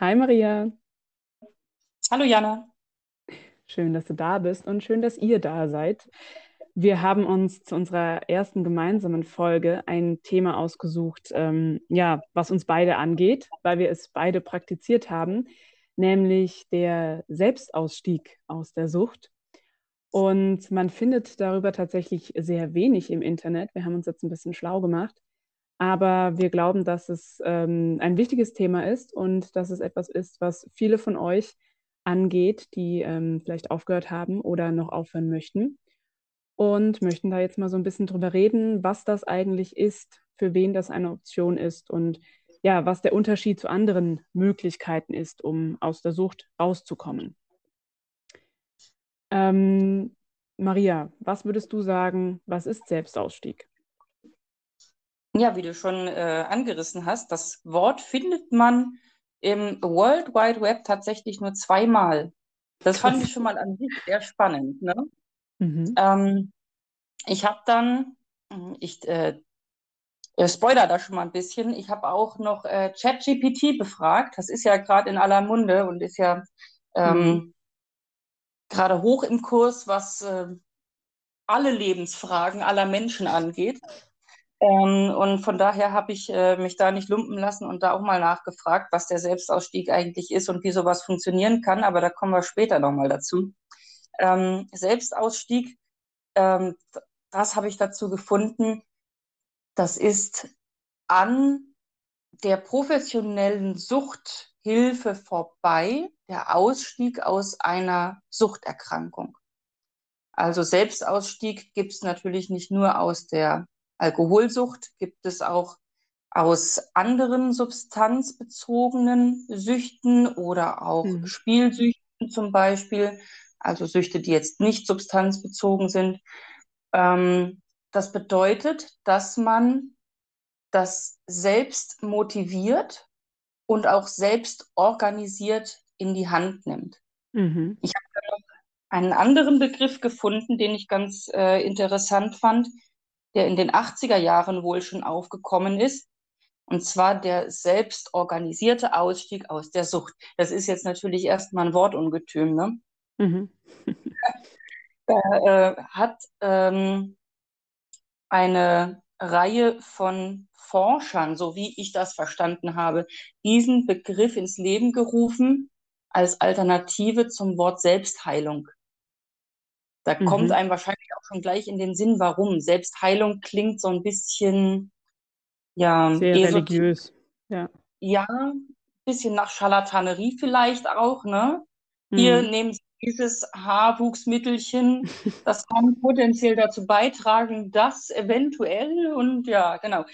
Hi Maria, Hallo Jana. schön, dass du da bist und schön, dass ihr da seid. Wir haben uns zu unserer ersten gemeinsamen Folge ein Thema ausgesucht, ähm, ja, was uns beide angeht, weil wir es beide praktiziert haben, nämlich der Selbstausstieg aus der Sucht. Und man findet darüber tatsächlich sehr wenig im Internet. Wir haben uns jetzt ein bisschen schlau gemacht. Aber wir glauben, dass es ähm, ein wichtiges Thema ist und dass es etwas ist, was viele von euch angeht, die ähm, vielleicht aufgehört haben oder noch aufhören möchten. Und möchten da jetzt mal so ein bisschen drüber reden, was das eigentlich ist, für wen das eine Option ist und ja, was der Unterschied zu anderen Möglichkeiten ist, um aus der Sucht rauszukommen. Ähm, Maria, was würdest du sagen, was ist Selbstausstieg? Ja, wie du schon äh, angerissen hast, das Wort findet man im World Wide Web tatsächlich nur zweimal. Das fand ich schon mal an sich sehr spannend, ne? Mhm. Ähm, ich habe dann, hm, ich äh, äh, spoiler da schon mal ein bisschen, ich habe auch noch äh, ChatGPT befragt. Das ist ja gerade in aller Munde und ist ja Mhm. ähm, gerade hoch im Kurs, was äh, alle Lebensfragen aller Menschen angeht. Ähm, und von daher habe ich äh, mich da nicht lumpen lassen und da auch mal nachgefragt, was der Selbstausstieg eigentlich ist und wie sowas funktionieren kann. Aber da kommen wir später nochmal dazu. Ähm, Selbstausstieg, ähm, das habe ich dazu gefunden, das ist an der professionellen Suchthilfe vorbei der Ausstieg aus einer Suchterkrankung. Also Selbstausstieg gibt es natürlich nicht nur aus der Alkoholsucht, gibt es auch aus anderen substanzbezogenen Süchten oder auch Mhm. Spielsüchten zum Beispiel, also Süchte, die jetzt nicht substanzbezogen sind. Ähm, das bedeutet, dass man das selbst motiviert und auch selbst organisiert in die Hand nimmt. Mhm. Ich habe einen anderen Begriff gefunden, den ich ganz äh, interessant fand, der in den 80er Jahren wohl schon aufgekommen ist. Und zwar der selbstorganisierte Ausstieg aus der Sucht. Das ist jetzt natürlich erstmal ein Wortungetüm. Ne? Mhm. Da äh, hat ähm, eine Reihe von Forschern, so wie ich das verstanden habe, diesen Begriff ins Leben gerufen als Alternative zum Wort Selbstheilung. Da kommt Mhm. einem wahrscheinlich auch schon gleich in den Sinn, warum. Selbstheilung klingt so ein bisschen, ja, Sehr religiös. Ja. ja, ein bisschen nach Scharlatanerie vielleicht auch, ne? Hier Mhm. nehmen Sie dieses Haarwuchsmittelchen, das kann potenziell dazu beitragen, dass eventuell, und ja, genau,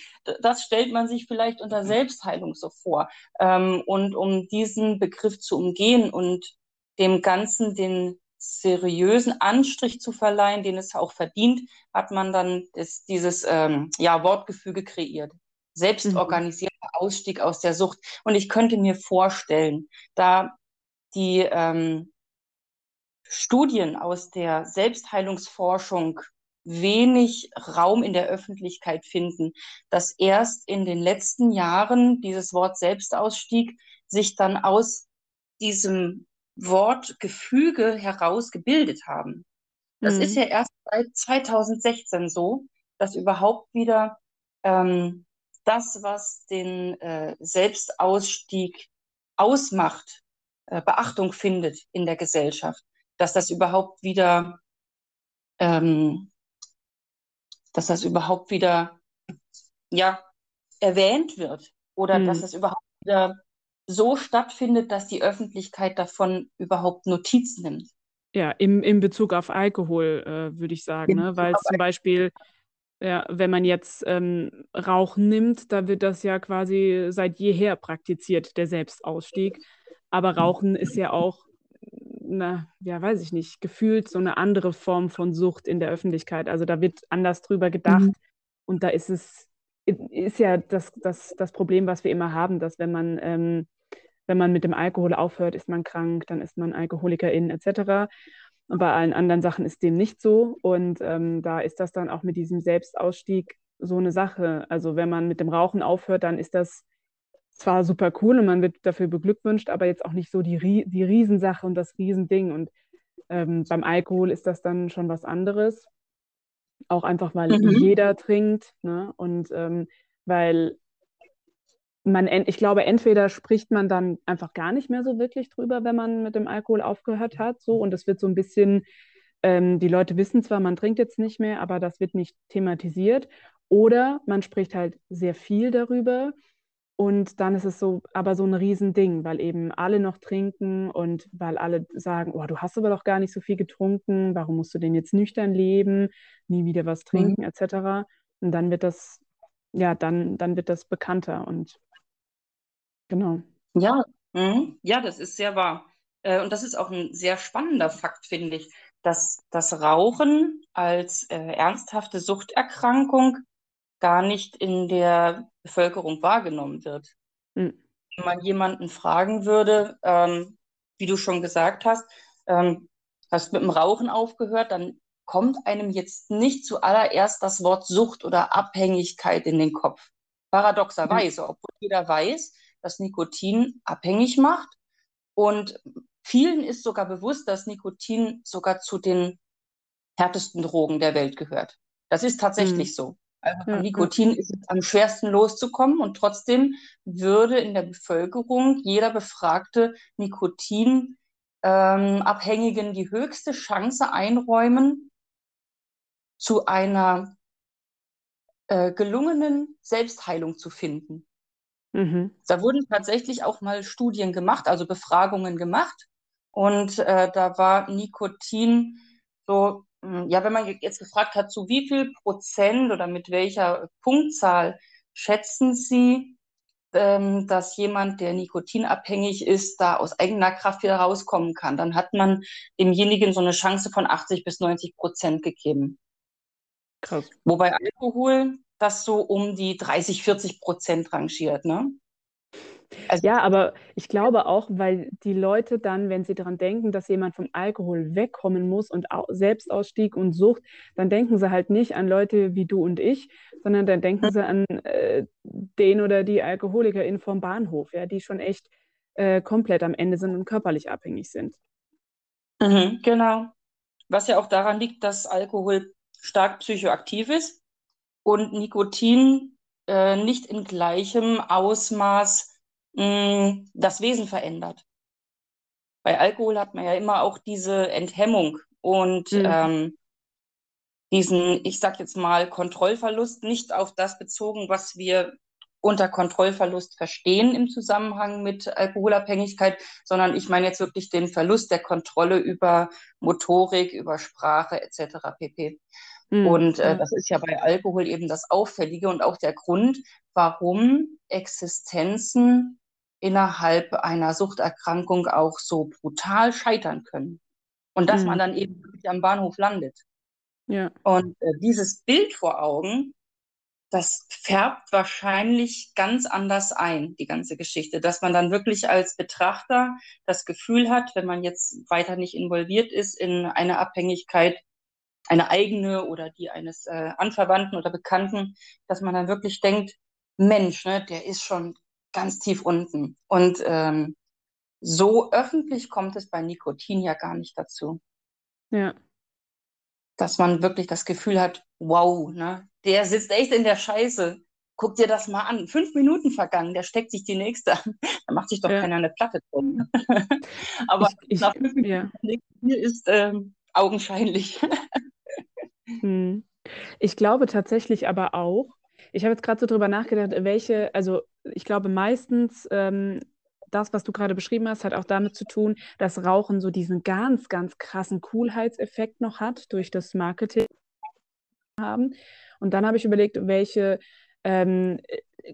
das stellt man sich vielleicht unter Selbstheilung so vor. Ähm, und um diesen Begriff zu umgehen und dem Ganzen den seriösen Anstrich zu verleihen, den es auch verdient, hat man dann das, dieses ähm, ja, Wortgefüge kreiert. Mhm. Selbstorganisierter Ausstieg aus der Sucht. Und ich könnte mir vorstellen, da die ähm, Studien aus der Selbstheilungsforschung wenig Raum in der Öffentlichkeit finden, dass erst in den letzten Jahren dieses Wort Selbstausstieg sich dann aus diesem Wortgefüge heraus gebildet haben. Das ist Mhm. ja erst seit 2016 so, dass überhaupt wieder ähm, das, was den äh, Selbstausstieg ausmacht, äh, Beachtung findet in der Gesellschaft, dass das überhaupt wieder, ähm, dass das überhaupt wieder, ja, erwähnt wird oder dass Mhm. es überhaupt wieder so stattfindet, dass die Öffentlichkeit davon überhaupt Notiz nimmt. Ja, im, in Bezug auf Alkohol, äh, würde ich sagen, ne? Bezug Weil zum Beispiel, ja, wenn man jetzt ähm, Rauchen nimmt, da wird das ja quasi seit jeher praktiziert, der Selbstausstieg. Aber Rauchen ist ja auch, na, ja, weiß ich nicht, gefühlt so eine andere Form von Sucht in der Öffentlichkeit. Also da wird anders drüber gedacht und da ist es, ist ja das, das, das Problem, was wir immer haben, dass wenn man ähm, wenn man mit dem Alkohol aufhört, ist man krank, dann ist man Alkoholikerin etc. Und bei allen anderen Sachen ist dem nicht so. Und ähm, da ist das dann auch mit diesem Selbstausstieg so eine Sache. Also wenn man mit dem Rauchen aufhört, dann ist das zwar super cool und man wird dafür beglückwünscht, aber jetzt auch nicht so die, die Riesensache und das Riesending. Und ähm, beim Alkohol ist das dann schon was anderes. Auch einfach, weil mhm. jeder trinkt ne? und ähm, weil man, ich glaube, entweder spricht man dann einfach gar nicht mehr so wirklich drüber, wenn man mit dem Alkohol aufgehört hat, so und es wird so ein bisschen, ähm, die Leute wissen zwar, man trinkt jetzt nicht mehr, aber das wird nicht thematisiert. Oder man spricht halt sehr viel darüber und dann ist es so, aber so ein Riesending, weil eben alle noch trinken und weil alle sagen, oh, du hast aber doch gar nicht so viel getrunken, warum musst du denn jetzt nüchtern leben, nie wieder was mhm. trinken, mhm. etc. Und dann wird das, ja, dann, dann wird das bekannter und Genau. Ja, mhm. ja, das ist sehr wahr. Äh, und das ist auch ein sehr spannender Fakt, finde ich, dass das Rauchen als äh, ernsthafte Suchterkrankung gar nicht in der Bevölkerung wahrgenommen wird. Mhm. Wenn man jemanden fragen würde, ähm, wie du schon gesagt hast, ähm, hast mit dem Rauchen aufgehört, dann kommt einem jetzt nicht zuallererst das Wort Sucht oder Abhängigkeit in den Kopf. Paradoxerweise, mhm. obwohl jeder weiß, das Nikotin abhängig macht. Und vielen ist sogar bewusst, dass Nikotin sogar zu den härtesten Drogen der Welt gehört. Das ist tatsächlich mhm. so. Also von ja, Nikotin ja. ist es am schwersten loszukommen und trotzdem würde in der Bevölkerung jeder befragte Nikotinabhängigen ähm, die höchste Chance einräumen, zu einer äh, gelungenen Selbstheilung zu finden. Mhm. Da wurden tatsächlich auch mal Studien gemacht, also Befragungen gemacht. Und äh, da war Nikotin so, hm, ja, wenn man jetzt gefragt hat, zu wie viel Prozent oder mit welcher Punktzahl schätzen Sie, ähm, dass jemand, der nikotinabhängig ist, da aus eigener Kraft wieder rauskommen kann, dann hat man demjenigen so eine Chance von 80 bis 90 Prozent gegeben. Krass. Wobei Alkohol das so um die 30, 40 Prozent rangiert. Ne? Also, ja, aber ich glaube auch, weil die Leute dann, wenn sie daran denken, dass jemand vom Alkohol wegkommen muss und Selbstausstieg und Sucht, dann denken sie halt nicht an Leute wie du und ich, sondern dann denken mhm. sie an äh, den oder die Alkoholikerin vom Bahnhof, ja, die schon echt äh, komplett am Ende sind und körperlich abhängig sind. Mhm, genau. Was ja auch daran liegt, dass Alkohol stark psychoaktiv ist und Nikotin äh, nicht in gleichem Ausmaß mh, hm, das Wesen verändert. Bei Alkohol hat man ja immer auch diese Enthemmung und mhm. ähm, diesen, ich sag jetzt mal, Kontrollverlust, nicht auf das bezogen, was wir unter Kontrollverlust verstehen im Zusammenhang mit Alkoholabhängigkeit, sondern ich meine jetzt wirklich den Verlust der Kontrolle über Motorik, über Sprache etc. pp. Mhm. Und äh, das ist ja bei Alkohol eben das Auffällige und auch der Grund, warum Existenzen innerhalb einer Suchterkrankung auch so brutal scheitern können. Und dass mhm. man dann eben wirklich am Bahnhof landet. Ja. Und äh, dieses Bild vor Augen, das färbt wahrscheinlich ganz anders ein, die ganze Geschichte, dass man dann wirklich als Betrachter das Gefühl hat, wenn man jetzt weiter nicht involviert ist in eine Abhängigkeit, eine eigene oder die eines äh, Anverwandten oder Bekannten, dass man dann wirklich denkt, Mensch, ne, der ist schon ganz tief unten. Und ähm, so öffentlich kommt es bei Nikotin ja gar nicht dazu. Ja. Dass man wirklich das Gefühl hat, wow, ne, der sitzt echt in der Scheiße. Guck dir das mal an. Fünf Minuten vergangen, der steckt sich die nächste an. Da macht sich doch ja. keiner eine Platte drin. Aber ich, ich, nach fünf Minuten ja. ist ähm, augenscheinlich. Hm. Ich glaube tatsächlich aber auch, ich habe jetzt gerade so drüber nachgedacht, welche, also ich glaube meistens ähm, das, was du gerade beschrieben hast, hat auch damit zu tun, dass Rauchen so diesen ganz, ganz krassen Coolheitseffekt noch hat durch das Marketing haben. Und dann habe ich überlegt, welche ähm,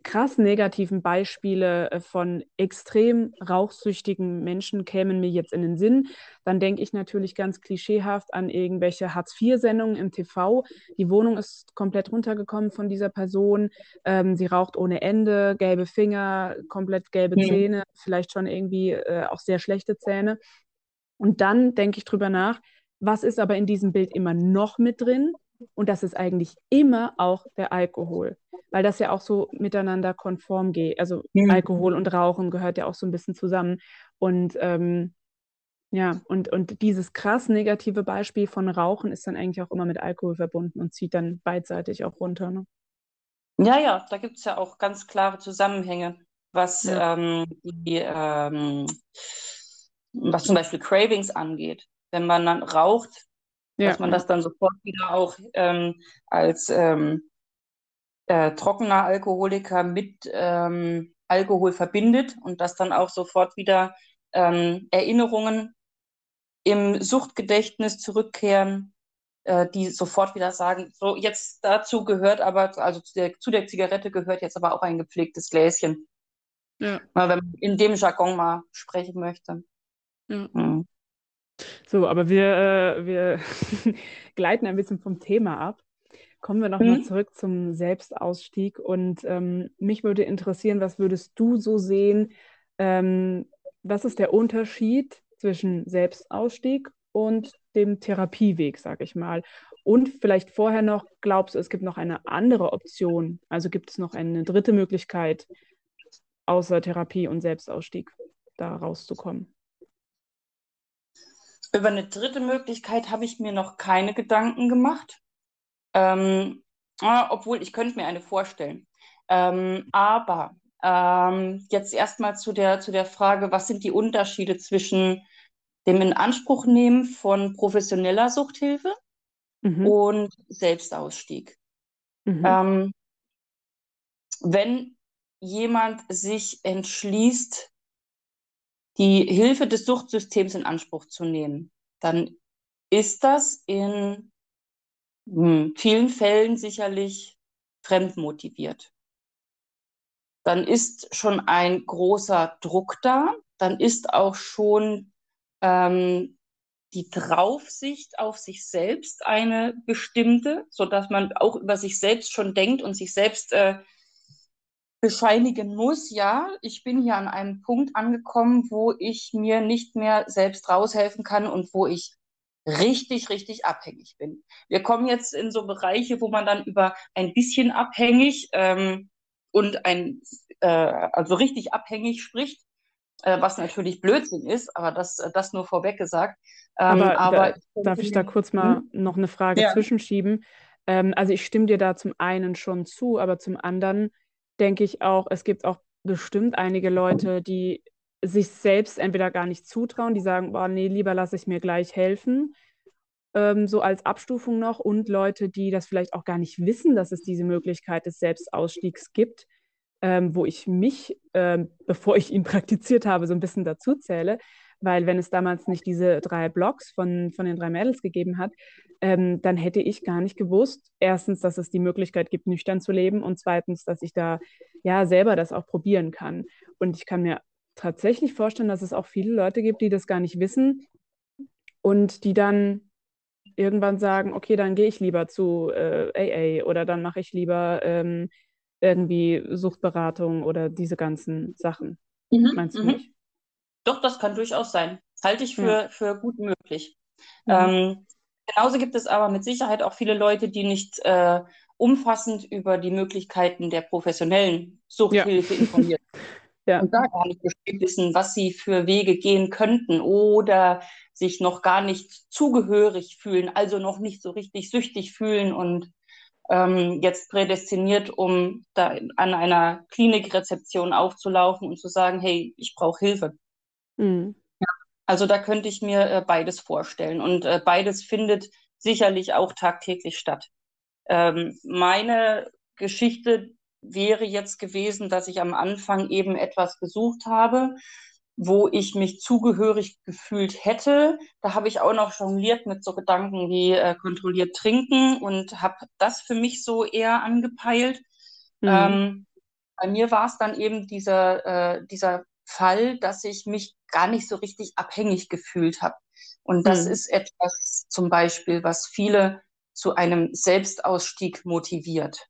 krass negativen Beispiele äh, von extrem rauchsüchtigen Menschen kämen mir jetzt in den Sinn. Dann denke ich natürlich ganz klischeehaft an irgendwelche Hartz-IV-Sendungen im TV. Die Wohnung ist komplett runtergekommen von dieser Person. Ähm, sie raucht ohne Ende, gelbe Finger, komplett gelbe ja. Zähne, vielleicht schon irgendwie äh, auch sehr schlechte Zähne. Und dann denke ich drüber nach, was ist aber in diesem Bild immer noch mit drin? Und das ist eigentlich immer auch der Alkohol, weil das ja auch so miteinander konform geht. Also mhm. Alkohol und Rauchen gehört ja auch so ein bisschen zusammen. Und ähm, ja, und, und dieses krass negative Beispiel von Rauchen ist dann eigentlich auch immer mit Alkohol verbunden und zieht dann beidseitig auch runter. Ne? Ja, ja, da gibt es ja auch ganz klare Zusammenhänge, was, ja. ähm, die, ähm, was zum Beispiel Cravings angeht. Wenn man dann raucht, ja. dass man das dann sofort wieder auch ähm, als ähm, äh, trockener Alkoholiker mit ähm, Alkohol verbindet und dass dann auch sofort wieder ähm, Erinnerungen im Suchtgedächtnis zurückkehren, äh, die sofort wieder sagen, so jetzt dazu gehört aber, also zu der, zu der Zigarette gehört jetzt aber auch ein gepflegtes Gläschen. Ja. Wenn man in dem Jargon mal sprechen möchte. Ja. Mhm. So, aber wir, äh, wir gleiten ein bisschen vom Thema ab. Kommen wir nochmal mhm. zurück zum Selbstausstieg. Und ähm, mich würde interessieren, was würdest du so sehen? Ähm, was ist der Unterschied zwischen Selbstausstieg und dem Therapieweg, sage ich mal? Und vielleicht vorher noch, glaubst du, es gibt noch eine andere Option? Also gibt es noch eine dritte Möglichkeit, außer Therapie und Selbstausstieg da rauszukommen? Über eine dritte Möglichkeit habe ich mir noch keine Gedanken gemacht. Ähm, obwohl, ich könnte mir eine vorstellen. Ähm, aber ähm, jetzt erstmal zu der, zu der Frage, was sind die Unterschiede zwischen dem Inanspruchnehmen von professioneller Suchthilfe mhm. und Selbstausstieg. Mhm. Ähm, wenn jemand sich entschließt, die Hilfe des Suchtsystems in Anspruch zu nehmen, dann ist das in hm, vielen Fällen sicherlich fremdmotiviert. Dann ist schon ein großer Druck da, dann ist auch schon ähm, die Draufsicht auf sich selbst eine bestimmte, sodass man auch über sich selbst schon denkt und sich selbst äh, bescheinigen muss, ja, ich bin hier an einem Punkt angekommen, wo ich mir nicht mehr selbst raushelfen kann und wo ich richtig, richtig abhängig bin. Wir kommen jetzt in so Bereiche, wo man dann über ein bisschen abhängig ähm, und ein, äh, also richtig abhängig spricht, äh, was natürlich Blödsinn ist, aber das, das nur vorweg gesagt. Ähm, aber, aber da, darf ich da kurz mal hm? noch eine Frage ja. zwischenschieben? Ähm, also ich stimme dir da zum einen schon zu, aber zum anderen denke ich auch, es gibt auch bestimmt einige Leute, die sich selbst entweder gar nicht zutrauen, die sagen, boah, nee, lieber lasse ich mir gleich helfen, ähm, so als Abstufung noch, und Leute, die das vielleicht auch gar nicht wissen, dass es diese Möglichkeit des Selbstausstiegs gibt, ähm, wo ich mich, ähm, bevor ich ihn praktiziert habe, so ein bisschen dazu zähle, weil wenn es damals nicht diese drei Blogs von, von den drei Mädels gegeben hat, ähm, dann hätte ich gar nicht gewusst, erstens, dass es die Möglichkeit gibt, nüchtern zu leben und zweitens, dass ich da ja selber das auch probieren kann. Und ich kann mir tatsächlich vorstellen, dass es auch viele Leute gibt, die das gar nicht wissen und die dann irgendwann sagen, okay, dann gehe ich lieber zu äh, AA oder dann mache ich lieber ähm, irgendwie Suchtberatung oder diese ganzen Sachen. Mhm, Meinst du mhm. nicht? Doch, das kann durchaus sein. Halte ich für, ja. für gut möglich. Mhm. Ähm, genauso gibt es aber mit Sicherheit auch viele Leute, die nicht äh, umfassend über die Möglichkeiten der professionellen Suchthilfe ja. informiert ja. und da gar nicht bestimmt wissen, was sie für Wege gehen könnten oder sich noch gar nicht zugehörig fühlen, also noch nicht so richtig süchtig fühlen und ähm, jetzt prädestiniert, um da an einer Klinikrezeption aufzulaufen und zu sagen, hey, ich brauche Hilfe. Mhm. Also da könnte ich mir äh, beides vorstellen. Und äh, beides findet sicherlich auch tagtäglich statt. Ähm, meine Geschichte wäre jetzt gewesen, dass ich am Anfang eben etwas gesucht habe, wo ich mich zugehörig gefühlt hätte. Da habe ich auch noch jongliert mit so Gedanken wie äh, kontrolliert trinken und habe das für mich so eher angepeilt. Mhm. Ähm, bei mir war es dann eben dieser, äh, dieser Fall, dass ich mich gar nicht so richtig abhängig gefühlt habe. Und das mhm. ist etwas zum Beispiel, was viele zu einem Selbstausstieg motiviert.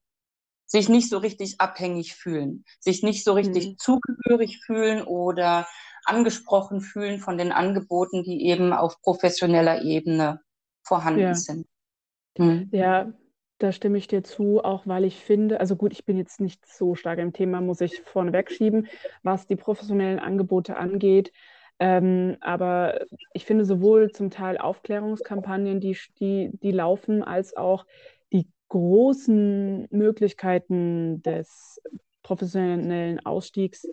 Sich nicht so richtig abhängig fühlen, sich nicht so richtig mhm. zugehörig fühlen oder angesprochen fühlen von den Angeboten, die eben auf professioneller Ebene vorhanden ja. sind. Mhm. Ja, da stimme ich dir zu, auch weil ich finde, also gut, ich bin jetzt nicht so stark im Thema, muss ich vorneweg schieben, was die professionellen Angebote angeht. Ähm, aber ich finde sowohl zum Teil Aufklärungskampagnen, die, die, die laufen, als auch die großen Möglichkeiten des professionellen Ausstiegs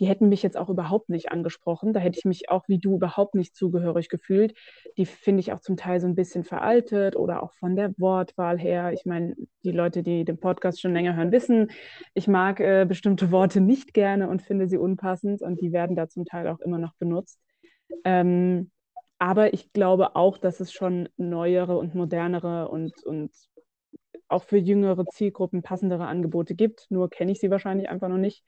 die hätten mich jetzt auch überhaupt nicht angesprochen. Da hätte ich mich auch wie du überhaupt nicht zugehörig gefühlt. Die finde ich auch zum Teil so ein bisschen veraltet oder auch von der Wortwahl her. Ich meine, die Leute, die den Podcast schon länger hören, wissen, ich mag äh, bestimmte Worte nicht gerne und finde sie unpassend und die werden da zum Teil auch immer noch benutzt. Ähm, aber ich glaube auch, dass es schon neuere und modernere und, und auch für jüngere Zielgruppen passendere Angebote gibt. Nur kenne ich sie wahrscheinlich einfach noch nicht.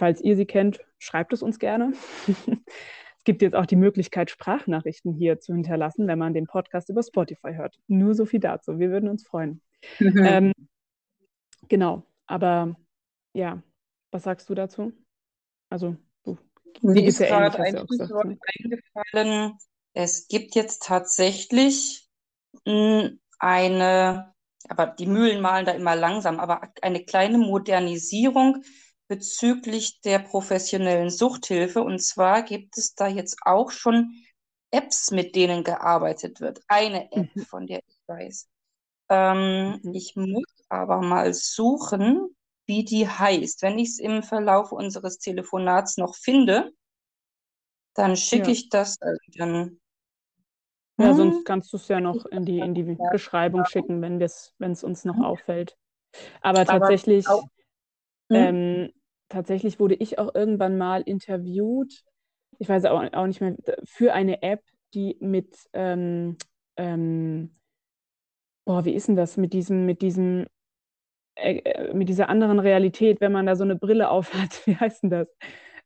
Falls ihr sie kennt, schreibt es uns gerne. es gibt jetzt auch die Möglichkeit, Sprachnachrichten hier zu hinterlassen, wenn man den Podcast über Spotify hört. Nur so viel dazu. Wir würden uns freuen. Mhm. Ähm, genau, aber ja, was sagst du dazu? Also, du, mir ist gerade ein Stichwort eingefallen. Es gibt jetzt tatsächlich hm, eine, aber die Mühlen malen da immer langsam, aber eine kleine Modernisierung bezüglich der professionellen Suchthilfe. Und zwar gibt es da jetzt auch schon Apps, mit denen gearbeitet wird. Eine App, mhm. von der ich weiß. Ähm, mhm. Ich muss aber mal suchen, wie die heißt. Wenn ich es im Verlauf unseres Telefonats noch finde, dann schicke ja. ich das äh, dann. Ja, hm? sonst kannst du es ja noch in die, in die Beschreibung schicken, wenn es uns noch auffällt. Aber tatsächlich, aber auch, hm? ähm, tatsächlich wurde ich auch irgendwann mal interviewt, ich weiß auch, auch nicht mehr, für eine App, die mit, ähm, ähm, boah, wie ist denn das, mit diesem, mit diesem, äh, äh mit dieser anderen Realität, wenn man da so eine Brille aufhat, wie heißt denn das?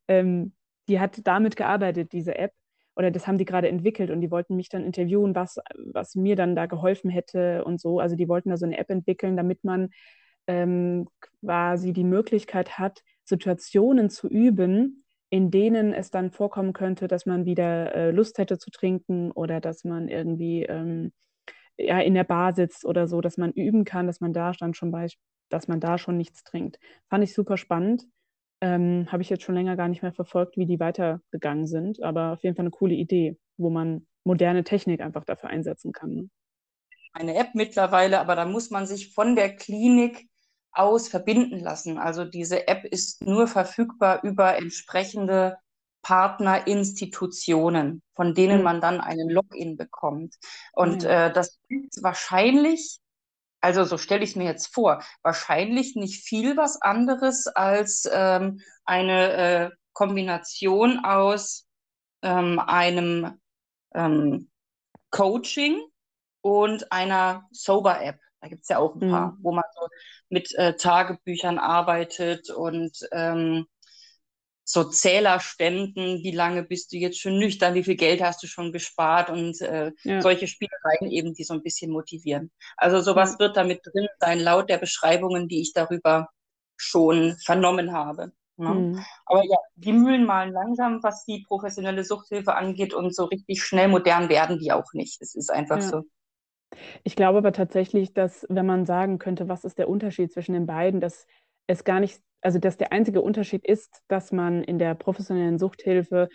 Ähm, die hat damit gearbeitet, diese App, oder das haben die gerade entwickelt und die wollten mich dann interviewen, was, was mir dann da geholfen hätte und so. Also die wollten da so eine App entwickeln, damit man ähm, quasi die Möglichkeit hat, Situationen zu üben, in denen es dann vorkommen könnte, dass man wieder äh, Lust hätte zu trinken oder dass man irgendwie ähm, ja, in der Bar sitzt oder so, dass man üben kann, dass man da dann schon bei, dass man da schon nichts trinkt. Fand ich super spannend. Ähm, Habe ich jetzt schon länger gar nicht mehr verfolgt, wie die weitergegangen sind, aber auf jeden Fall eine coole Idee, wo man moderne Technik einfach dafür einsetzen kann. Ne? Eine App mittlerweile, aber da muss man sich von der Klinik aus verbinden lassen. Also diese App ist nur verfügbar über entsprechende Partnerinstitutionen, von denen mhm. man dann einen Login bekommt. Und mhm. äh, das ist wahrscheinlich, also so stelle ich es mir jetzt vor, wahrscheinlich nicht viel was anderes als ähm, eine äh, Kombination aus ähm, einem ähm, Coaching und einer Sober-App. Da gibt es ja auch ein paar, mhm. wo man so mit äh, Tagebüchern arbeitet und ähm, so Zählerständen, wie lange bist du jetzt schon nüchtern, wie viel Geld hast du schon gespart und äh, ja. solche Spielereien eben, die so ein bisschen motivieren. Also sowas ja. wird damit drin sein, laut der Beschreibungen, die ich darüber schon vernommen habe. Ne? Mhm. Aber ja, die Mühlen malen langsam, was die professionelle Suchthilfe angeht und so richtig schnell modern werden die auch nicht. Es ist einfach ja. so. Ich glaube aber tatsächlich, dass wenn man sagen könnte, was ist der Unterschied zwischen den beiden, dass es gar nicht, also dass der einzige Unterschied ist, dass man in der professionellen Suchthilfe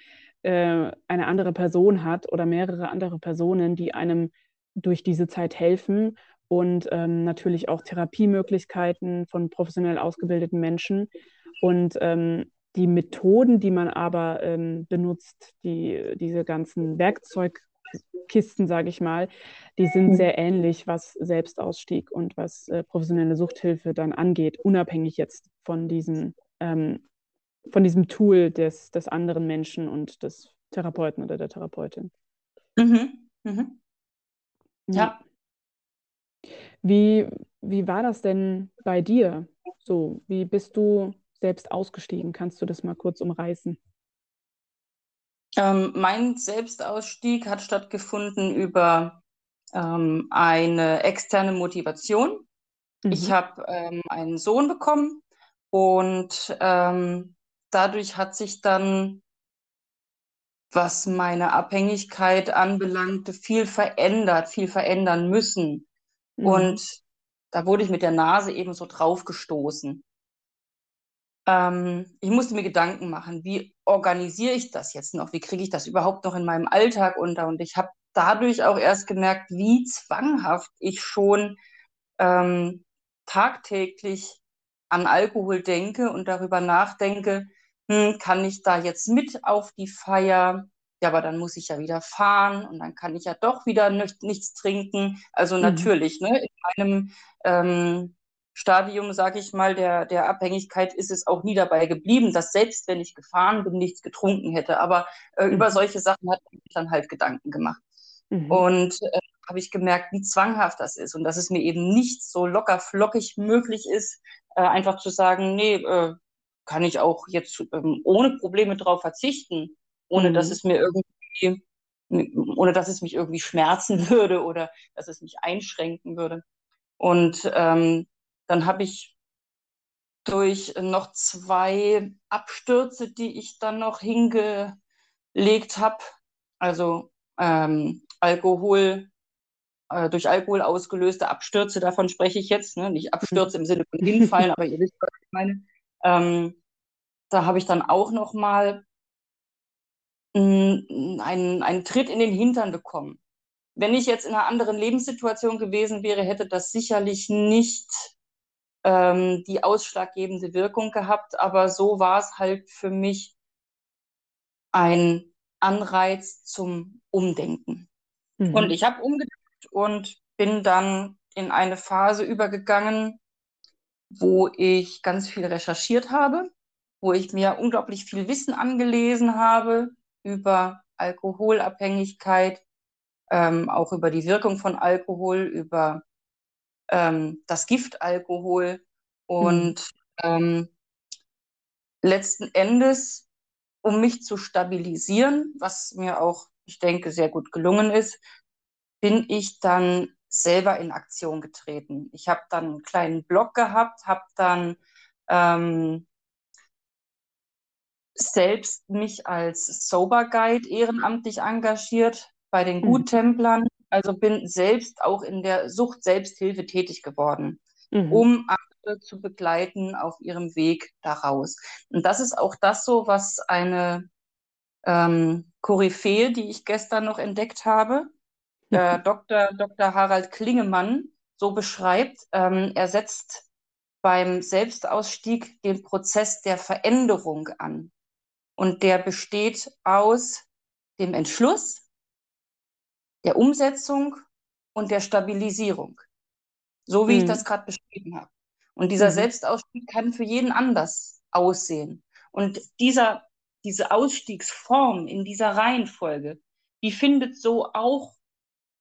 äh, eine andere Person hat oder mehrere andere Personen, die einem durch diese Zeit helfen und ähm, natürlich auch Therapiemöglichkeiten von professionell ausgebildeten Menschen. Und ähm, die Methoden, die man aber ähm, benutzt, die, diese ganzen Werkzeug, Kisten, sage ich mal, die sind mhm. sehr ähnlich, was Selbstausstieg und was äh, professionelle Suchthilfe dann angeht, unabhängig jetzt von diesem, ähm, von diesem Tool des, des anderen Menschen und des Therapeuten oder der Therapeutin. Mhm. Mhm. Ja. Wie, wie war das denn bei dir? So, wie bist du selbst ausgestiegen? Kannst du das mal kurz umreißen? Ähm, mein Selbstausstieg hat stattgefunden über ähm, eine externe Motivation. Mhm. Ich habe ähm, einen Sohn bekommen und ähm, dadurch hat sich dann was meine Abhängigkeit anbelangte, viel verändert, viel verändern müssen. Mhm. Und da wurde ich mit der Nase eben so draufgestoßen. Ähm, ich musste mir Gedanken machen, wie organisiere ich das jetzt noch? Wie kriege ich das überhaupt noch in meinem Alltag unter? Und ich habe dadurch auch erst gemerkt, wie zwanghaft ich schon ähm, tagtäglich an Alkohol denke und darüber nachdenke, hm, kann ich da jetzt mit auf die Feier? Ja, aber dann muss ich ja wieder fahren und dann kann ich ja doch wieder nicht, nichts trinken. Also mhm. natürlich, ne, in meinem ähm, Stadium, sage ich mal, der, der Abhängigkeit ist es auch nie dabei geblieben, dass selbst wenn ich gefahren bin, nichts getrunken hätte. Aber äh, mhm. über solche Sachen hat ich dann halt Gedanken gemacht. Mhm. Und äh, habe ich gemerkt, wie zwanghaft das ist und dass es mir eben nicht so locker flockig möglich ist, äh, einfach zu sagen, nee, äh, kann ich auch jetzt ähm, ohne Probleme drauf verzichten, ohne mhm. dass es mir irgendwie, ohne dass es mich irgendwie schmerzen würde oder dass es mich einschränken würde. Und ähm, dann habe ich durch noch zwei Abstürze, die ich dann noch hingelegt habe, also ähm, Alkohol, äh, durch Alkohol ausgelöste Abstürze, davon spreche ich jetzt, ne? nicht Abstürze im Sinne von hinfallen, aber ihr wisst, was ich meine. Ähm, da habe ich dann auch noch mal einen, einen Tritt in den Hintern bekommen. Wenn ich jetzt in einer anderen Lebenssituation gewesen wäre, hätte das sicherlich nicht ähm, die ausschlaggebende Wirkung gehabt, aber so war es halt für mich ein Anreiz zum Umdenken. Mhm. Und ich habe umgedacht und bin dann in eine Phase übergegangen, wo ich ganz viel recherchiert habe, wo ich mir unglaublich viel Wissen angelesen habe über Alkoholabhängigkeit, ähm, auch über die Wirkung von Alkohol, über ähm, das Gift Alkohol und mhm. ähm, letzten Endes, um mich zu stabilisieren, was mir auch, ich denke, sehr gut gelungen ist, bin ich dann selber in Aktion getreten. Ich habe dann einen kleinen Blog gehabt, habe dann ähm, selbst mich als Sober Guide ehrenamtlich engagiert bei den mhm. Guttemplern. Also bin selbst auch in der Sucht Selbsthilfe tätig geworden, mhm. um andere zu begleiten auf ihrem Weg daraus. Und das ist auch das so, was eine ähm, Koryphäe, die ich gestern noch entdeckt habe, äh, Dr. Dr. Harald Klingemann so beschreibt. Ähm, er setzt beim Selbstausstieg den Prozess der Veränderung an. Und der besteht aus dem Entschluss, der Umsetzung und der Stabilisierung. So wie mhm. ich das gerade beschrieben habe. Und dieser mhm. Selbstausstieg kann für jeden anders aussehen. Und dieser, diese Ausstiegsform in dieser Reihenfolge, die findet so auch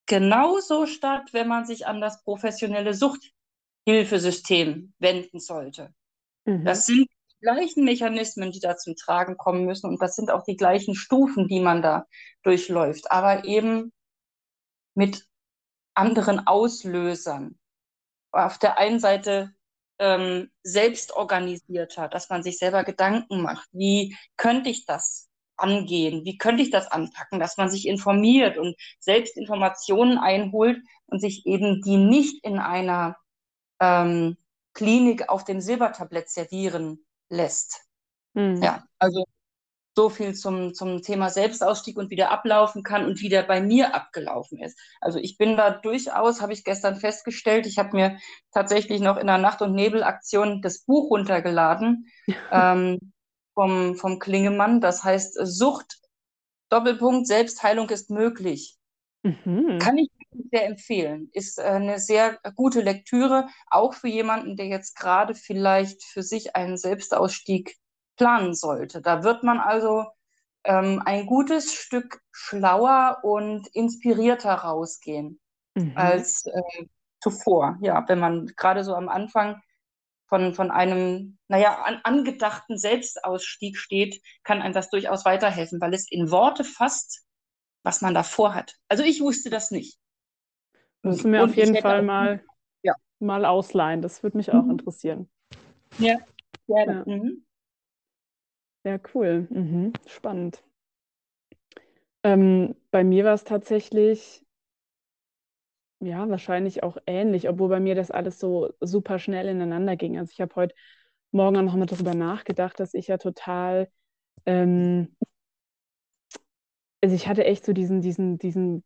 genauso statt, wenn man sich an das professionelle Suchthilfesystem wenden sollte. Mhm. Das sind die gleichen Mechanismen, die da zum Tragen kommen müssen und das sind auch die gleichen Stufen, die man da durchläuft, aber eben mit anderen Auslösern. Auf der einen Seite ähm, selbst organisierter, dass man sich selber Gedanken macht, wie könnte ich das angehen? Wie könnte ich das anpacken? Dass man sich informiert und selbst Informationen einholt und sich eben die nicht in einer ähm, Klinik auf dem Silbertablett servieren lässt. Mhm. Ja, also so viel zum, zum Thema Selbstausstieg und wie der ablaufen kann und wie der bei mir abgelaufen ist. Also ich bin da durchaus, habe ich gestern festgestellt, ich habe mir tatsächlich noch in der Nacht- und Nebelaktion das Buch runtergeladen. ähm, vom, vom Klingemann. Das heißt, Sucht, Doppelpunkt, Selbstheilung ist möglich. Mhm. Kann ich sehr empfehlen. Ist eine sehr gute Lektüre, auch für jemanden, der jetzt gerade vielleicht für sich einen Selbstausstieg planen sollte. Da wird man also ähm, ein gutes Stück schlauer und inspirierter rausgehen mhm. als äh, zuvor. Ja, wenn man gerade so am Anfang von, von einem, naja, an, angedachten Selbstausstieg steht, kann einem das durchaus weiterhelfen, weil es in Worte fasst, was man davor hat. Also ich wusste das nicht. Müssen wir auf jeden Fall mal, ja. mal ausleihen. Das würde mich auch mhm. interessieren. Ja, gerne. Ja, mhm. Ja cool. Mhm. Spannend. Ähm, bei mir war es tatsächlich, ja, wahrscheinlich auch ähnlich, obwohl bei mir das alles so super schnell ineinander ging. Also ich habe heute Morgen auch noch mal darüber nachgedacht, dass ich ja total, ähm, also ich hatte echt so diesen, diesen, diesen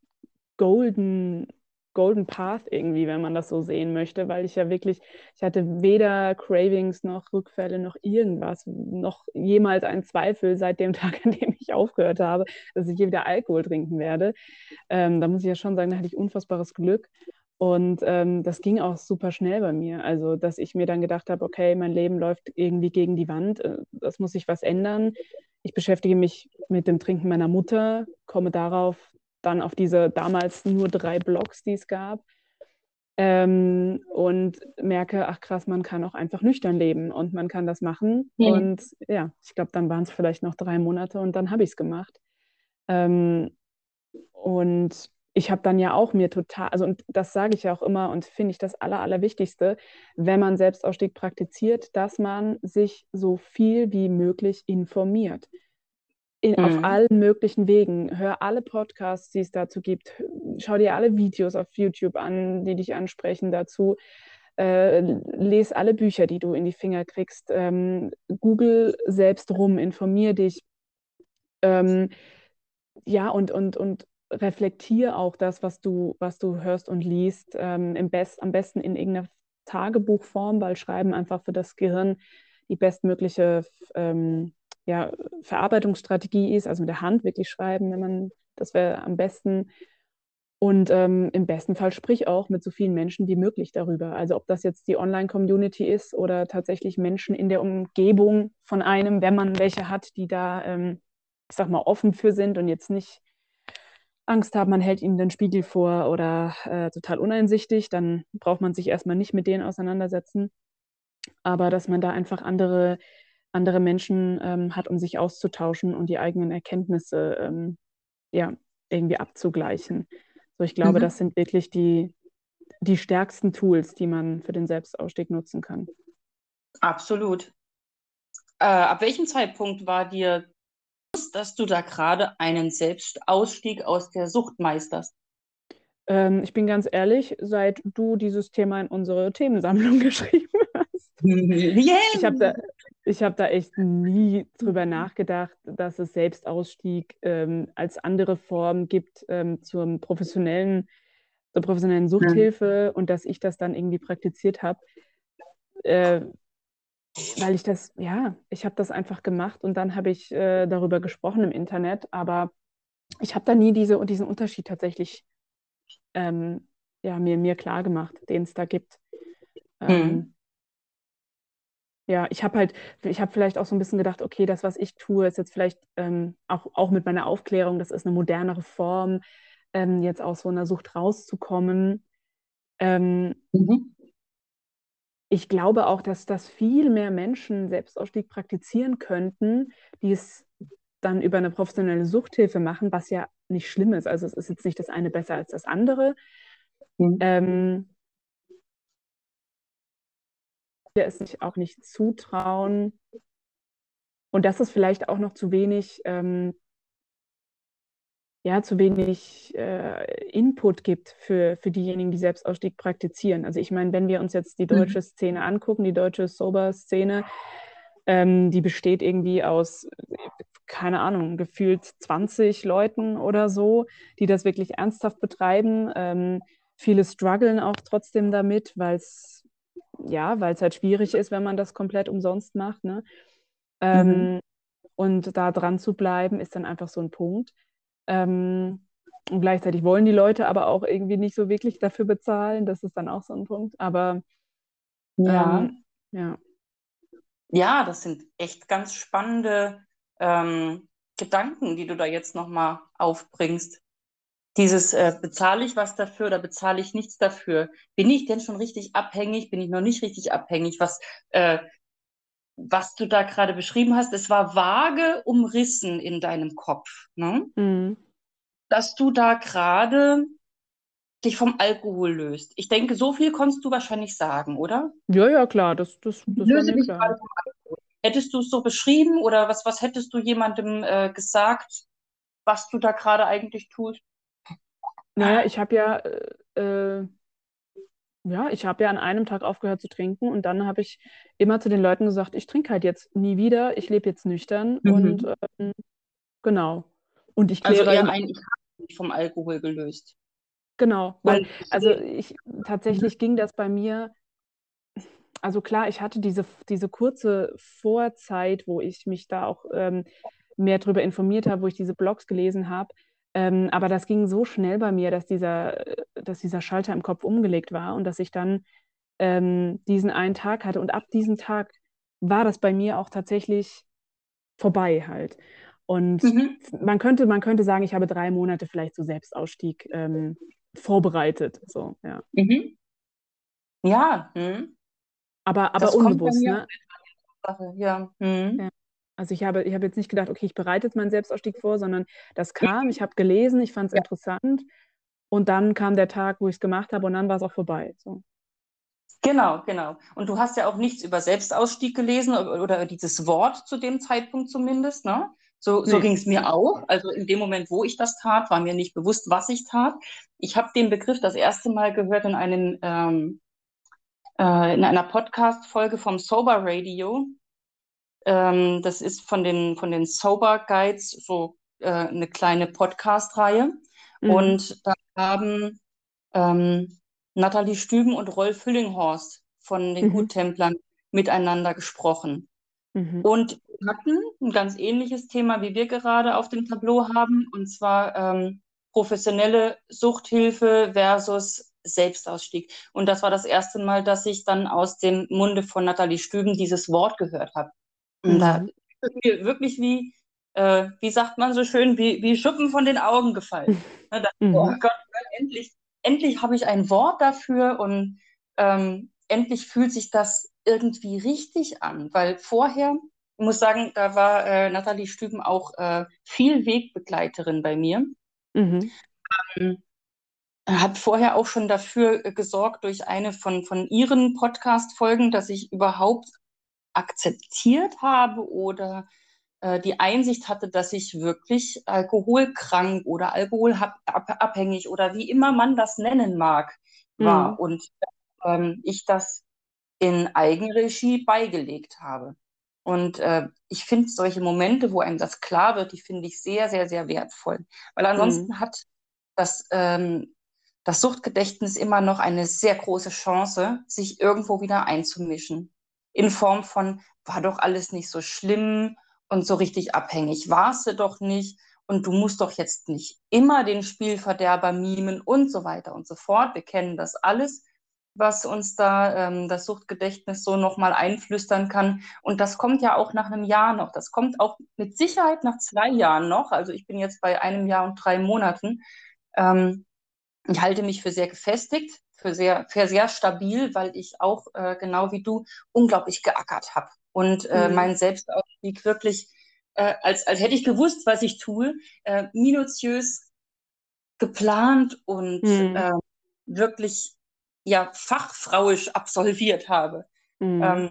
golden Golden Path irgendwie, wenn man das so sehen möchte, weil ich ja wirklich, ich hatte weder Cravings noch Rückfälle noch irgendwas, noch jemals einen Zweifel seit dem Tag, an dem ich aufgehört habe, dass ich je wieder Alkohol trinken werde. Ähm, da muss ich ja schon sagen, da hatte ich unfassbares Glück. Und ähm, das ging auch super schnell bei mir. Also, dass ich mir dann gedacht habe, okay, mein Leben läuft irgendwie gegen die Wand, äh, das muss sich was ändern. Ich beschäftige mich mit dem Trinken meiner Mutter, komme darauf, dann auf diese damals nur drei Blogs, die es gab. Ähm, und merke, ach krass, man kann auch einfach nüchtern leben und man kann das machen. Mhm. Und ja, ich glaube, dann waren es vielleicht noch drei Monate und dann habe ich es gemacht. Ähm, und ich habe dann ja auch mir total, also und das sage ich ja auch immer und finde ich das Aller, Allerwichtigste, wenn man Selbstausstieg praktiziert, dass man sich so viel wie möglich informiert in, mhm. auf allen möglichen Wegen. Hör alle Podcasts, die es dazu gibt. Schau dir alle Videos auf YouTube an, die dich ansprechen dazu. Äh, les alle Bücher, die du in die Finger kriegst. Ähm, Google selbst rum, informier dich. Ähm, ja, und, und, und reflektier auch das, was du, was du hörst und liest. Ähm, im Best, am besten in irgendeiner Tagebuchform, weil Schreiben einfach für das Gehirn die bestmögliche ähm, ja, Verarbeitungsstrategie ist, also mit der Hand wirklich schreiben, wenn man, das wäre am besten. Und ähm, im besten Fall sprich auch mit so vielen Menschen wie möglich darüber. Also ob das jetzt die Online-Community ist oder tatsächlich Menschen in der Umgebung von einem, wenn man welche hat, die da, ähm, ich sag mal, offen für sind und jetzt nicht Angst haben, man hält ihnen den Spiegel vor oder äh, total uneinsichtig, dann braucht man sich erstmal nicht mit denen auseinandersetzen. Aber dass man da einfach andere andere Menschen ähm, hat, um sich auszutauschen und die eigenen Erkenntnisse ähm, ja, irgendwie abzugleichen. So, ich glaube, mhm. das sind wirklich die, die stärksten Tools, die man für den Selbstausstieg nutzen kann. Absolut. Äh, ab welchem Zeitpunkt war dir bewusst, dass du da gerade einen Selbstausstieg aus der Sucht meisterst? Ähm, ich bin ganz ehrlich, seit du dieses Thema in unsere Themensammlung geschrieben hast. Yeah. Ich habe da, ich habe da echt nie drüber nachgedacht, dass es Selbstausstieg ähm, als andere Form gibt ähm, zum professionellen, zur professionellen Suchthilfe ja. und dass ich das dann irgendwie praktiziert habe. Äh, weil ich das, ja, ich habe das einfach gemacht und dann habe ich äh, darüber gesprochen im Internet, aber ich habe da nie diese, diesen Unterschied tatsächlich ähm, ja, mir, mir klar gemacht, den es da gibt. Mhm. Ähm, ja, ich habe halt, ich habe vielleicht auch so ein bisschen gedacht, okay, das, was ich tue, ist jetzt vielleicht ähm, auch, auch mit meiner Aufklärung, das ist eine modernere Form, ähm, jetzt aus so einer Sucht rauszukommen. Ähm, mhm. Ich glaube auch, dass das viel mehr Menschen Selbstausstieg praktizieren könnten, die es dann über eine professionelle Suchthilfe machen, was ja nicht schlimm ist. Also es ist jetzt nicht das eine besser als das andere. Mhm. Ähm, es sich auch nicht zutrauen. Und dass es vielleicht auch noch zu wenig, ähm, ja, zu wenig äh, Input gibt für, für diejenigen, die Selbstausstieg praktizieren. Also ich meine, wenn wir uns jetzt die deutsche mhm. Szene angucken, die deutsche Sober-Szene, ähm, die besteht irgendwie aus, keine Ahnung, gefühlt 20 Leuten oder so, die das wirklich ernsthaft betreiben. Ähm, viele strugglen auch trotzdem damit, weil es ja, weil es halt schwierig ist, wenn man das komplett umsonst macht. Ne? Ähm, mhm. Und da dran zu bleiben, ist dann einfach so ein Punkt. Ähm, und gleichzeitig wollen die Leute aber auch irgendwie nicht so wirklich dafür bezahlen. Das ist dann auch so ein Punkt. Aber ja, ähm, ja. ja das sind echt ganz spannende ähm, Gedanken, die du da jetzt nochmal aufbringst. Dieses äh, bezahle ich was dafür oder bezahle ich nichts dafür? Bin ich denn schon richtig abhängig? Bin ich noch nicht richtig abhängig? Was, äh, was du da gerade beschrieben hast, es war vage umrissen in deinem Kopf, ne? Mhm. dass du da gerade dich vom Alkohol löst. Ich denke, so viel konntest du wahrscheinlich sagen, oder? Ja, ja, klar, das, das, das Löse dich klar. gerade vom Alkohol. Hättest du es so beschrieben oder was, was hättest du jemandem äh, gesagt, was du da gerade eigentlich tust? Naja, ich habe ja, äh, ja, ich habe ja an einem Tag aufgehört zu trinken und dann habe ich immer zu den Leuten gesagt, ich trinke halt jetzt nie wieder, ich lebe jetzt nüchtern Mhm. und ähm, genau. Und ich Also kläre eher eben, ein, ich habe mich vom Alkohol gelöst. genau, weil, also Mhm. ich, tatsächlich ging das bei mir, also klar, ich hatte diese, diese kurze Vorzeit, wo ich mich da auch ähm, mehr darüber informiert habe, wo ich diese Blogs gelesen habe. Ähm, aber das ging so schnell bei mir, dass dieser, dass dieser Schalter im Kopf umgelegt war und dass ich dann ähm, diesen einen Tag hatte. Und ab diesem Tag war das bei mir auch tatsächlich vorbei halt. Und Mhm. man könnte, man könnte sagen, ich habe drei Monate vielleicht so Selbstausstieg ähm, vorbereitet. So, ja. Mhm. Ja, hm. Aber, aber Das unbewusst, ne? Ja. Hm. Ja. Also ich habe, ich habe jetzt nicht gedacht, okay, ich bereite jetzt meinen Selbstausstieg vor, sondern das kam, ich habe gelesen, ich fand es Ja. interessant und dann kam der Tag, wo ich es gemacht habe und dann war es auch vorbei. So. Genau, genau. Und du hast ja auch nichts über Selbstausstieg gelesen oder, oder dieses Wort zu dem Zeitpunkt zumindest, ne? So, so Nee. ging es mir auch. Also in dem Moment, wo ich das tat, war mir nicht bewusst, was ich tat. Ich habe den Begriff das erste Mal gehört in einem ähm, äh, in einer Podcast-Folge vom Sober Radio. Ähm, das ist von den von den Sober Guides so äh, eine kleine Podcast-Reihe. Mhm. Und da haben ähm, Nathalie Stüben und Rolf Hüllinghorst von den Mhm. Guttemplern miteinander gesprochen. Mhm. Und hatten ein ganz ähnliches Thema, wie wir gerade auf dem Tableau haben, und zwar ähm, professionelle Suchthilfe versus Selbstausstieg. Und das war das erste Mal, dass ich dann aus dem Munde von Nathalie Stüben dieses Wort gehört habe. Da Mhm. ist mir wirklich wie, äh, wie sagt man so schön, wie, wie Schuppen von den Augen gefallen. Ne, da, oh Mhm. Gott, endlich, endlich habe ich ein Wort dafür und ähm, endlich fühlt sich das irgendwie richtig an, weil vorher, ich muss sagen, da war äh, Nathalie Stüben auch äh, viel Wegbegleiterin bei mir. Mhm. Ähm, hat vorher auch schon dafür äh, gesorgt durch eine von, von ihren Podcast-Folgen, dass ich überhaupt akzeptiert habe oder äh, die Einsicht hatte, dass ich wirklich alkoholkrank oder alkoholabhängig oder wie immer man das nennen mag, war Mhm. und ähm, ich das in Eigenregie beigelegt habe. Und äh, ich finde solche Momente, wo einem das klar wird, die finde ich sehr, sehr, sehr wertvoll. Weil ansonsten Mhm. hat das, ähm, das Suchtgedächtnis immer noch eine sehr große Chance, sich irgendwo wieder einzumischen. In Form von, war doch alles nicht so schlimm und so richtig abhängig warst du doch nicht und du musst doch jetzt nicht immer den Spielverderber mimen und so weiter und so fort. Wir kennen das alles, was uns da ähm, das Suchtgedächtnis so nochmal einflüstern kann. Und das kommt ja auch nach einem Jahr noch. Das kommt auch mit Sicherheit nach zwei Jahren noch. Also ich bin jetzt bei einem Jahr und drei Monaten. Ähm, ich halte mich für sehr gefestigt, für sehr, für sehr stabil, weil ich auch, äh, genau wie du, unglaublich geackert habe und äh, Mhm. meinen Selbstausstieg wirklich, äh, als, als hätte ich gewusst, was ich tue, äh, minutiös geplant und Mhm. äh, wirklich ja fachfrauisch absolviert habe. Mhm. Ähm,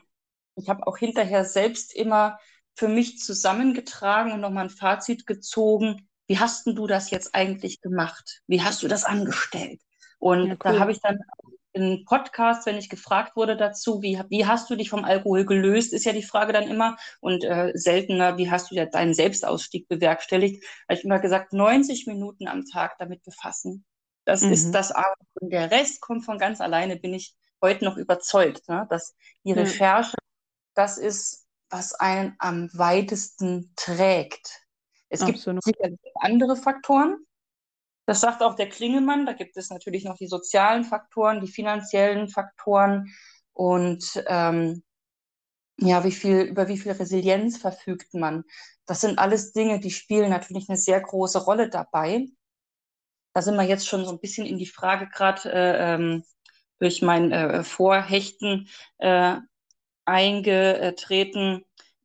ich habe auch hinterher selbst immer für mich zusammengetragen und nochmal ein Fazit gezogen. Wie hast denn du das jetzt eigentlich gemacht? Wie hast du das angestellt? Und Ja, da cool. habe ich dann in Podcast, wenn ich gefragt wurde dazu, wie, wie hast du dich vom Alkohol gelöst, ist ja die Frage dann immer. Und äh, seltener, wie hast du ja deinen Selbstausstieg bewerkstelligt? Habe ich immer gesagt, 90 Minuten am Tag damit befassen. Das ist Mhm. das A. Und der Rest kommt von ganz alleine, bin ich heute noch überzeugt, ne? dass die Ja. Recherche das ist, was einen am weitesten trägt. Es gibt Absolut. sicherlich andere Faktoren. Das sagt auch der Klingemann. Da gibt es natürlich noch die sozialen Faktoren, die finanziellen Faktoren und ähm, ja, wie viel, über wie viel Resilienz verfügt man. Das sind alles Dinge, die spielen natürlich eine sehr große Rolle dabei. Da sind wir jetzt schon so ein bisschen in die Frage gerade äh, ähm, durch mein äh, Vorhechten äh, eingetreten,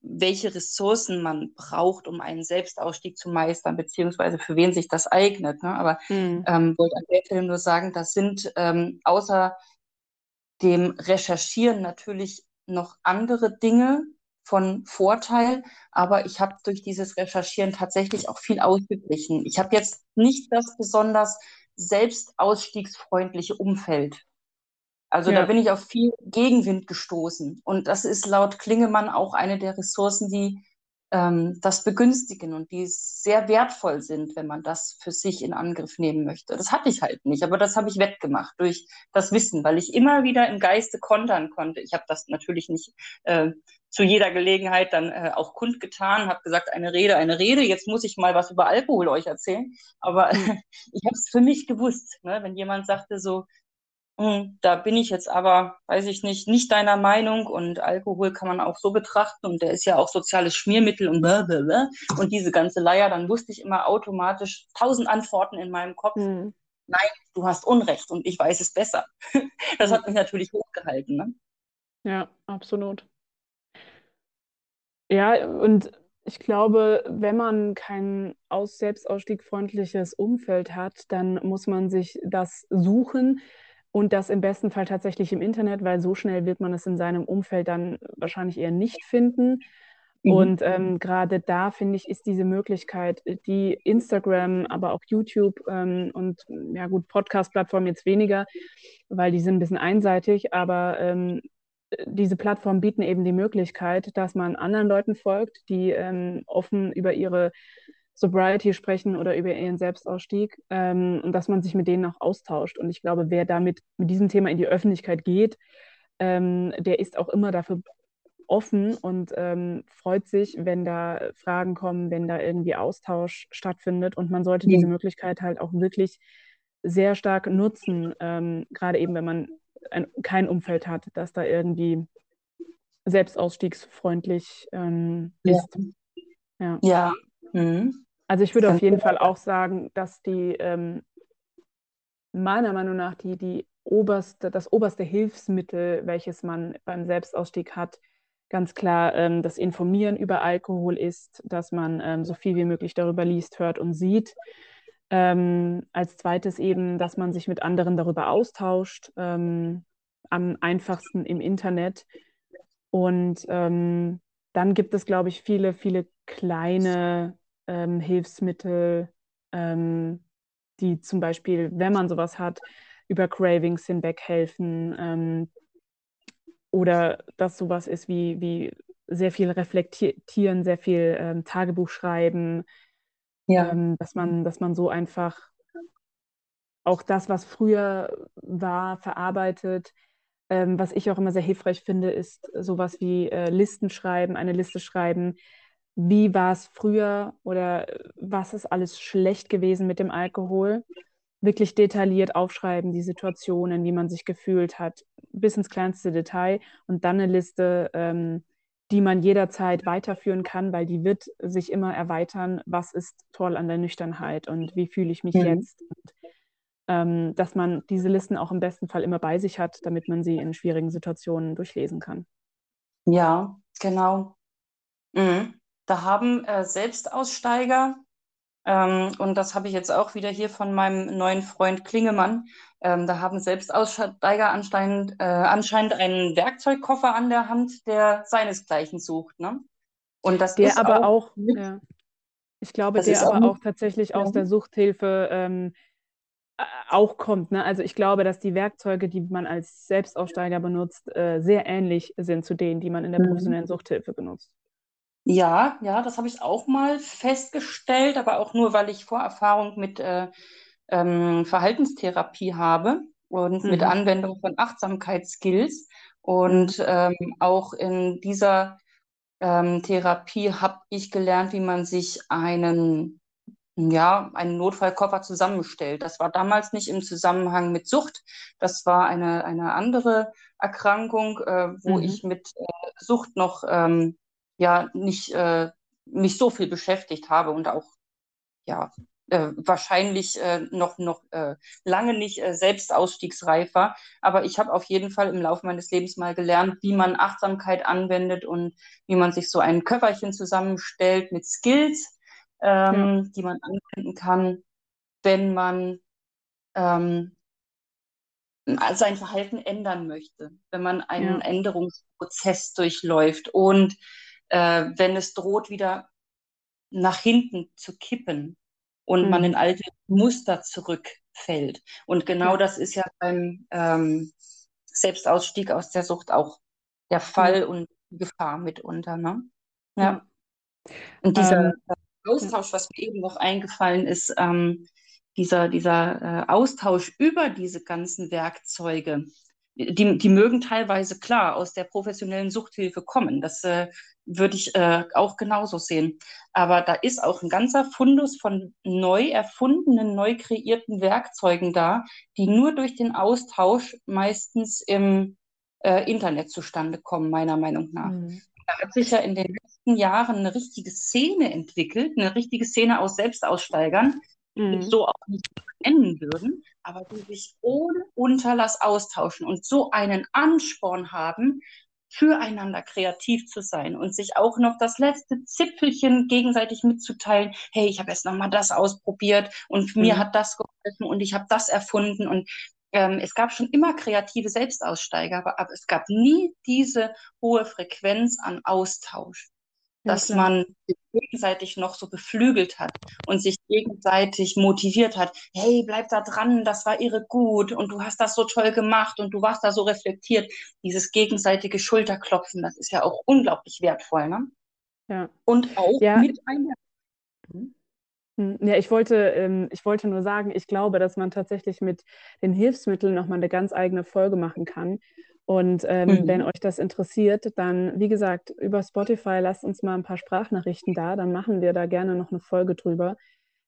welche Ressourcen man braucht, um einen Selbstausstieg zu meistern, beziehungsweise für wen sich das eignet. Ne? Aber Mhm. ähm, wollte an der Stelle nur sagen, das sind ähm, außer dem Recherchieren natürlich noch andere Dinge, von Vorteil, aber ich habe durch dieses Recherchieren tatsächlich auch viel ausgeglichen. Ich habe jetzt nicht das besonders selbstausstiegsfreundliche Umfeld. Also ja. da bin ich auf viel Gegenwind gestoßen. Und das ist laut Klingemann auch eine der Ressourcen, die ähm, das begünstigen und die sehr wertvoll sind, wenn man das für sich in Angriff nehmen möchte. Das hatte ich halt nicht, aber das habe ich wettgemacht durch das Wissen, weil ich immer wieder im Geiste kontern konnte. Ich habe das natürlich nicht äh, zu jeder Gelegenheit dann äh, auch kundgetan, habe gesagt, eine Rede, eine Rede, jetzt muss ich mal was über Alkohol euch erzählen. Aber äh, ich habe es für mich gewusst, ne? wenn jemand sagte so, hm, da bin ich jetzt aber, weiß ich nicht, nicht deiner Meinung und Alkohol kann man auch so betrachten und der ist ja auch soziales Schmiermittel und blablabla. und diese ganze Leier, dann wusste ich immer automatisch tausend Antworten in meinem Kopf. Mhm. Nein, du hast Unrecht und ich weiß es besser. Das hat mich natürlich hochgehalten. Ne? Ja, absolut. Ja, und ich glaube, wenn man kein aus selbstausstiegfreundliches Umfeld hat, dann muss man sich das suchen und das im besten Fall tatsächlich im Internet, weil so schnell wird man es in seinem Umfeld dann wahrscheinlich eher nicht finden. Mhm. Und ähm, gerade da, finde ich, ist diese Möglichkeit, die Instagram, aber auch YouTube ähm, und ja gut, Podcast-Plattformen jetzt weniger, weil die sind ein bisschen einseitig, aber ähm, diese Plattformen bieten eben die Möglichkeit, dass man anderen Leuten folgt, die ähm, offen über ihre Sobriety sprechen oder über ihren Selbstausstieg ähm, und dass man sich mit denen auch austauscht. Und ich glaube, wer damit mit diesem Thema in die Öffentlichkeit geht, ähm, der ist auch immer dafür offen und ähm, freut sich, wenn da Fragen kommen, wenn da irgendwie Austausch stattfindet. Und man sollte diese Möglichkeit halt auch wirklich sehr stark nutzen, ähm, gerade eben, wenn man ein, kein Umfeld hat, das da irgendwie selbstausstiegsfreundlich ähm, ist. Ja. ja. ja. Mhm. Also ich würde auf jeden Fall auch sagen, dass die ähm, meiner Meinung nach die, die oberste, das oberste Hilfsmittel, welches man beim Selbstausstieg hat, ganz klar ähm, das Informieren über Alkohol ist, dass man ähm, so viel wie möglich darüber liest, hört und sieht. Ähm, als zweites eben, dass man sich mit anderen darüber austauscht, ähm, am einfachsten im Internet. Und ähm, dann gibt es, glaube ich, viele, viele kleine ähm, Hilfsmittel, ähm, die zum Beispiel, wenn man sowas hat, über Cravings hinweg helfen. Ähm, oder dass sowas ist wie, wie sehr viel reflektieren, sehr viel ähm, Tagebuch schreiben, ja. Ähm, dass, man, dass man so einfach auch das, was früher war, verarbeitet. Ähm, was ich auch immer sehr hilfreich finde, ist sowas wie äh, Listen schreiben, eine Liste schreiben, wie war es früher oder was ist alles schlecht gewesen mit dem Alkohol. Wirklich detailliert aufschreiben, die Situationen, wie man sich gefühlt hat, bis ins kleinste Detail und dann eine Liste, ähm, die man jederzeit weiterführen kann, weil die wird sich immer erweitern, was ist toll an der Nüchternheit und wie fühle ich mich mhm. jetzt. Und, ähm, dass man diese Listen auch im besten Fall immer bei sich hat, damit man sie in schwierigen Situationen durchlesen kann. Ja, genau. Mhm. Da haben äh, Selbstaussteiger, ähm, und das habe ich jetzt auch wieder hier von meinem neuen Freund Klingemann, ähm, da haben Selbstaussteiger anscheinend, äh, anscheinend einen Werkzeugkoffer an der Hand, der seinesgleichen sucht. Ne? Und das der ist aber auch, auch ja. ich glaube, der aber auch, auch tatsächlich ja. aus der Suchthilfe ähm, auch kommt. Ne? Also ich glaube, dass die Werkzeuge, die man als Selbstaussteiger benutzt, äh, sehr ähnlich sind zu denen, die man in der mhm. professionellen Suchthilfe benutzt. Ja, ja, das habe ich auch mal festgestellt, aber auch nur, weil ich Vorerfahrung mit äh, ähm, Verhaltenstherapie habe und mhm. mit Anwendung von Achtsamkeitsskills. Und ähm, auch in dieser ähm, Therapie habe ich gelernt, wie man sich einen, ja, einen Notfallkoffer zusammenstellt. Das war damals nicht im Zusammenhang mit Sucht. Das war eine, eine andere Erkrankung, äh, wo mhm. ich mit äh, Sucht noch ähm, ja nicht, äh, nicht so viel beschäftigt habe und auch ja äh, wahrscheinlich äh, noch, noch äh, lange nicht äh, selbst ausstiegsreifer. Aber ich habe auf jeden Fall im Laufe meines Lebens mal gelernt, wie man Achtsamkeit anwendet und wie man sich so ein Köfferchen zusammenstellt mit Skills, ähm, ja. die man anwenden kann, wenn man ähm, sein Verhalten ändern möchte, wenn man einen ja. Änderungsprozess durchläuft. Und äh, wenn es droht, wieder nach hinten zu kippen und mhm. man in alte Muster zurückfällt. Und genau das ist ja beim ähm, Selbstausstieg aus der Sucht auch der Fall mhm. und Gefahr mitunter. Ne? Ja. Und dieser ähm, Austausch, was mir eben noch eingefallen ist, ähm, dieser, dieser äh, Austausch über diese ganzen Werkzeuge, die, die mögen teilweise klar aus der professionellen Suchthilfe kommen. Das äh, würde ich äh, auch genauso sehen. Aber da ist auch ein ganzer Fundus von neu erfundenen, neu kreierten Werkzeugen da, die nur durch den Austausch meistens im äh, Internet zustande kommen, meiner Meinung nach. Mhm. Da hat sich ja in den letzten Jahren eine richtige Szene entwickelt, eine richtige Szene aus Selbstaussteigern, mhm. so auch nicht nennen würden, aber die sich ohne Unterlass austauschen und so einen Ansporn haben, füreinander kreativ zu sein und sich auch noch das letzte Zipfelchen gegenseitig mitzuteilen, hey, ich habe jetzt nochmal das ausprobiert und mhm. mir hat das geholfen und ich habe das erfunden und ähm, es gab schon immer kreative Selbstaussteiger, aber, aber es gab nie diese hohe Frequenz an Austausch dass ja, man sich gegenseitig noch so beflügelt hat und sich gegenseitig motiviert hat. Hey, bleib da dran, das war irre gut und du hast das so toll gemacht und du warst da so reflektiert. Dieses gegenseitige Schulterklopfen, das ist ja auch unglaublich wertvoll, ne? Ja. Und auch ja. mit einer. Hm? hm? Ja, ich wollte, ähm, ich wollte nur sagen, ich glaube, dass man tatsächlich mit den Hilfsmitteln nochmal eine ganz eigene Folge machen kann und ähm, mhm. wenn euch das interessiert, dann, wie gesagt, über Spotify lasst uns mal ein paar Sprachnachrichten da, dann machen wir da gerne noch eine Folge drüber.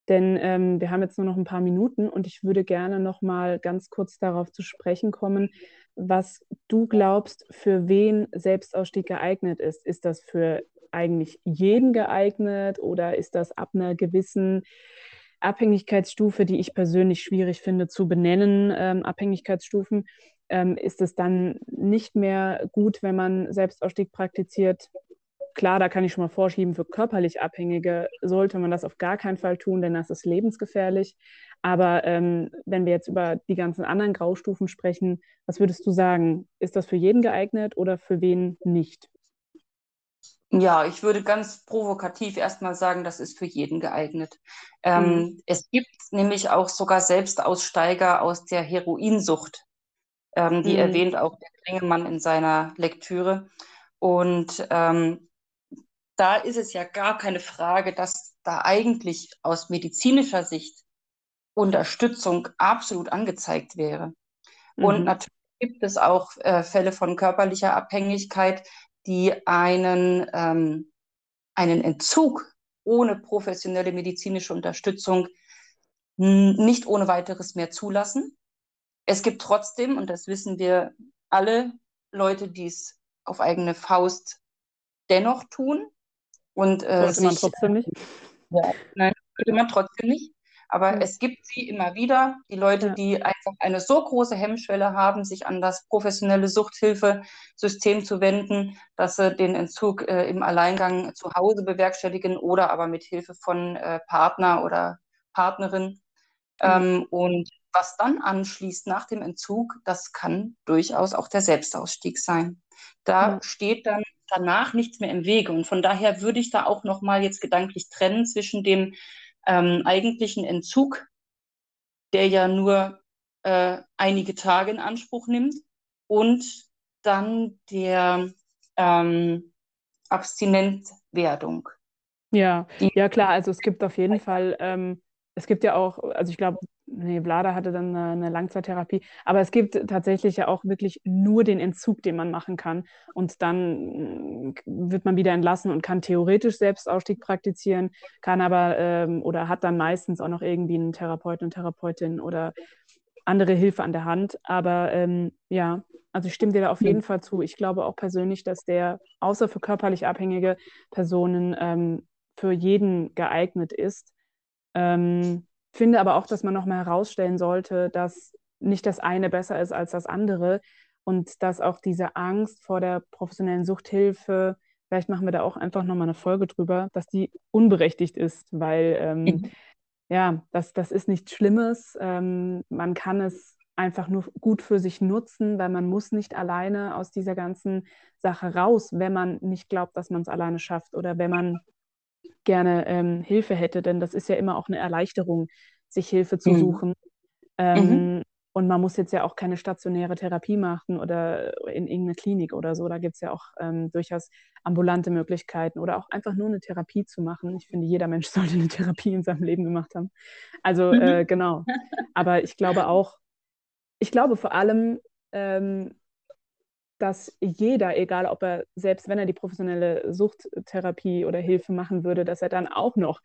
Denn ähm, wir haben jetzt nur noch ein paar Minuten und ich würde gerne noch mal ganz kurz darauf zu sprechen kommen, was du glaubst, für wen Selbstausstieg geeignet ist. Ist das für eigentlich jeden geeignet oder ist das ab einer gewissen Abhängigkeitsstufe, die ich persönlich schwierig finde zu benennen, ähm, Abhängigkeitsstufen? Ähm, ist es dann nicht mehr gut, wenn man Selbstausstieg praktiziert. Klar, da kann ich schon mal vorschieben, für körperlich Abhängige sollte man das auf gar keinen Fall tun, denn das ist lebensgefährlich. Aber ähm, wenn wir jetzt über die ganzen anderen Graustufen sprechen, was würdest du sagen? Ist das für jeden geeignet oder für wen nicht? Ja, ich würde ganz provokativ erstmal sagen, das ist für jeden geeignet. Ähm, mhm. Es gibt nämlich auch sogar Selbstaussteiger aus der Heroinsucht. Ähm, die mhm. erwähnt auch der Klingemann in seiner Lektüre. Und ähm, da ist es ja gar keine Frage, dass da eigentlich aus medizinischer Sicht Unterstützung absolut angezeigt wäre. Mhm. Und natürlich gibt es auch äh, Fälle von körperlicher Abhängigkeit, die einen, ähm, einen Entzug ohne professionelle medizinische Unterstützung nicht ohne weiteres mehr zulassen. Es gibt trotzdem, und das wissen wir alle, Leute, die es auf eigene Faust dennoch tun. Und, äh, sollte sich, man trotzdem nicht? Ja, nein, sollte man trotzdem nicht. Aber mhm. es gibt sie immer wieder, die Leute, ja. die einfach eine so große Hemmschwelle haben, sich an das professionelle Suchthilfesystem zu wenden, dass sie den Entzug äh, im Alleingang zu Hause bewerkstelligen oder aber mit Hilfe von äh, Partner oder Partnerin. Mhm. Ähm, und was dann anschließt nach dem Entzug, das kann durchaus auch der Selbstausstieg sein. Da ja. steht dann danach nichts mehr im Wege. Und von daher würde ich da auch nochmal jetzt gedanklich trennen zwischen dem ähm, eigentlichen Entzug, der ja nur äh, einige Tage in Anspruch nimmt, und dann der ähm, Abstinentwerdung. Ja, ja klar, also es gibt auf jeden Fall, ähm, es gibt ja auch, also ich glaube, nee, Vlada hatte dann eine, eine, Langzeittherapie. Aber es gibt tatsächlich ja auch wirklich nur den Entzug, den man machen kann. Und dann mm, wird man wieder entlassen und kann theoretisch Selbstausstieg praktizieren, kann aber ähm, oder hat dann meistens auch noch irgendwie einen Therapeuten und Therapeutin oder andere Hilfe an der Hand. Aber ähm, ja, also ich stimme dir da auf jeden Fall zu. Ich glaube auch persönlich, dass der außer für körperlich abhängige Personen ähm, für jeden geeignet ist. Ähm, finde aber auch, dass man nochmal herausstellen sollte, dass nicht das eine besser ist als das andere und dass auch diese Angst vor der professionellen Suchthilfe, vielleicht machen wir da auch einfach nochmal eine Folge drüber, dass die unberechtigt ist, weil ähm, mhm. ja, das, das ist nichts Schlimmes. Ähm, man kann es einfach nur gut für sich nutzen, weil man muss nicht alleine aus dieser ganzen Sache raus, wenn man nicht glaubt, dass man es alleine schafft oder wenn man gerne ähm, Hilfe hätte, denn das ist ja immer auch eine Erleichterung, sich Hilfe zu mhm. suchen. Ähm, mhm. Und man muss jetzt ja auch keine stationäre Therapie machen oder in irgendeine Klinik oder so. Da gibt es ja auch ähm, durchaus ambulante Möglichkeiten oder auch einfach nur eine Therapie zu machen. Ich finde, jeder Mensch sollte eine Therapie in seinem Leben gemacht haben. Also mhm. äh, genau. Aber ich glaube auch, ich glaube vor allem, ähm, dass jeder, egal ob er, selbst wenn er die professionelle Suchttherapie oder Hilfe machen würde, dass er dann auch noch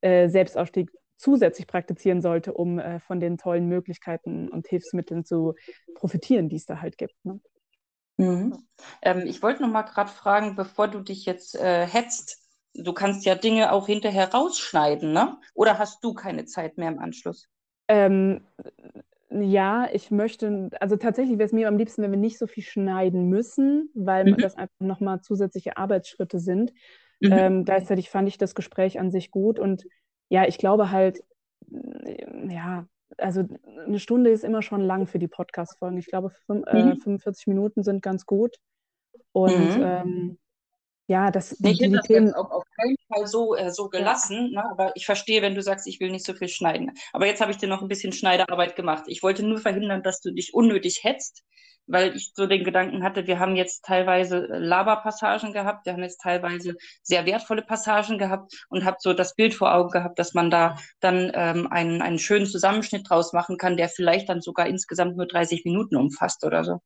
äh, Selbstausstieg zusätzlich praktizieren sollte, um äh, von den tollen Möglichkeiten und Hilfsmitteln zu profitieren, die es da halt gibt. Ne? Mhm. Ähm, ich wollte noch mal gerade fragen, bevor du dich jetzt äh, hetzt, du kannst ja Dinge auch hinterher rausschneiden, ne? Oder hast du keine Zeit mehr im Anschluss? Ähm, ja, ich möchte, also tatsächlich wäre es mir am liebsten, wenn wir nicht so viel schneiden müssen, weil mhm. das einfach nochmal zusätzliche Arbeitsschritte sind. Mhm. Ähm, gleichzeitig fand ich das Gespräch an sich gut und ja, ich glaube halt, äh, ja, also eine Stunde ist immer schon lang für die Podcast-Folgen. Ich glaube, fün äh, mhm. äh, 45 Minuten sind ganz gut. Und mhm. ähm, ja, das die, ich hätte das Themen auch auf keinen Fall so, äh, so gelassen, ja. ne? aber ich verstehe, wenn du sagst, ich will nicht so viel schneiden. Aber jetzt habe ich dir noch ein bisschen Schneiderarbeit gemacht. Ich wollte nur verhindern, dass du dich unnötig hetzt, weil ich so den Gedanken hatte, wir haben jetzt teilweise Laberpassagen gehabt, wir haben jetzt teilweise sehr wertvolle Passagen gehabt und habe so das Bild vor Augen gehabt, dass man da dann ähm, einen, einen schönen Zusammenschnitt draus machen kann, der vielleicht dann sogar insgesamt nur 30 Minuten umfasst oder so.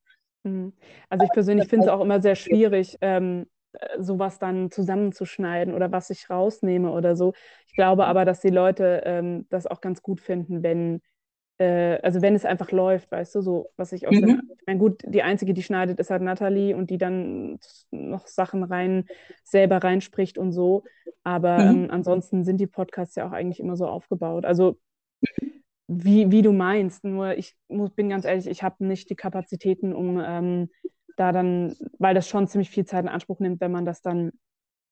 Mhm. Also ich persönlich finde es auch immer sehr schwierig, ähm, äh, sowas dann zusammenzuschneiden oder was ich rausnehme oder so. Ich glaube aber, dass die Leute ähm, das auch ganz gut finden, wenn, äh, also wenn es einfach läuft, weißt du, so was ich aus mhm. dem, ich meine, gut, die einzige, die schneidet, ist halt Nathalie und die dann noch Sachen rein, selber reinspricht und so. Aber mhm. ähm, ansonsten sind die Podcasts ja auch eigentlich immer so aufgebaut. Also wie, wie du meinst, nur ich muss, bin ganz ehrlich, ich habe nicht die Kapazitäten, um ähm, da dann, weil das schon ziemlich viel Zeit in Anspruch nimmt, wenn man das dann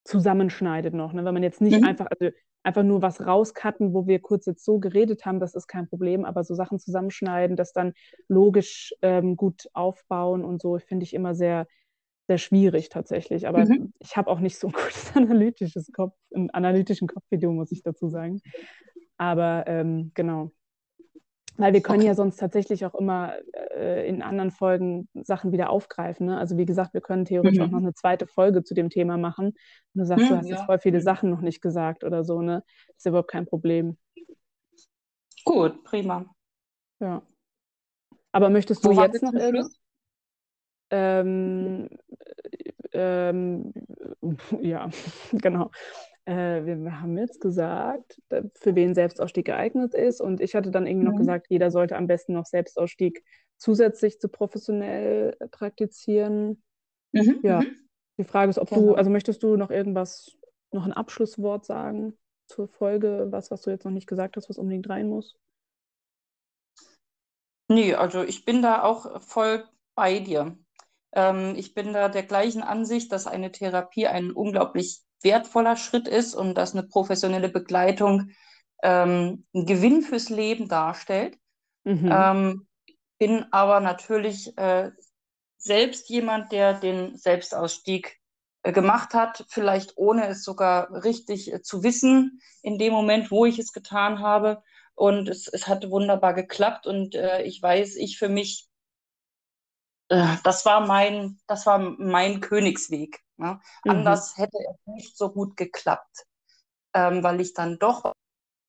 zusammenschneidet noch. Ne? Wenn man jetzt nicht mhm. einfach, also einfach nur was rauscutten, wo wir kurz jetzt so geredet haben, das ist kein Problem, aber so Sachen zusammenschneiden, das dann logisch ähm, gut aufbauen und so, finde ich immer sehr, sehr schwierig tatsächlich. Aber mhm. ich habe auch nicht so ein gutes analytisches Kopf, einen analytischen Kopfvideo, muss ich dazu sagen. Aber ähm, genau. Weil wir können okay. ja sonst tatsächlich auch immer äh, in anderen Folgen Sachen wieder aufgreifen. Ne? Also wie gesagt, wir können theoretisch mhm. auch noch eine zweite Folge zu dem Thema machen. Und du sagst, mhm, du hast ja. jetzt voll viele Sachen noch nicht gesagt oder so, ne? Ist überhaupt kein Problem. Gut, prima. Ja. Aber möchtest du Wo jetzt noch irgendwas? Ähm, ähm, ja, genau äh, wir haben jetzt gesagt, für wen Selbstausstieg geeignet ist. Und ich hatte dann irgendwie mhm. noch gesagt, jeder sollte am besten noch Selbstausstieg zusätzlich zu professionell praktizieren. Mhm. Ja, mhm. die Frage ist, ob genau. du, also möchtest du noch irgendwas, noch ein Abschlusswort sagen zur Folge, was, was du jetzt noch nicht gesagt hast, was unbedingt rein muss? Nee, also ich bin da auch voll bei dir. Ähm, ich bin da der gleichen Ansicht, dass eine Therapie ein unglaublich wertvoller Schritt ist und dass eine professionelle Begleitung ähm, ein Gewinn fürs Leben darstellt. Mhm. Ähm, bin aber natürlich äh, selbst jemand, der den Selbstausstieg äh, gemacht hat, vielleicht ohne es sogar richtig äh, zu wissen in dem Moment, wo ich es getan habe. Und es, es hat wunderbar geklappt und äh, ich weiß, ich für mich äh, das war mein, das war mein Königsweg. Ne? Mhm. Anders hätte es nicht so gut geklappt, ähm, weil ich dann doch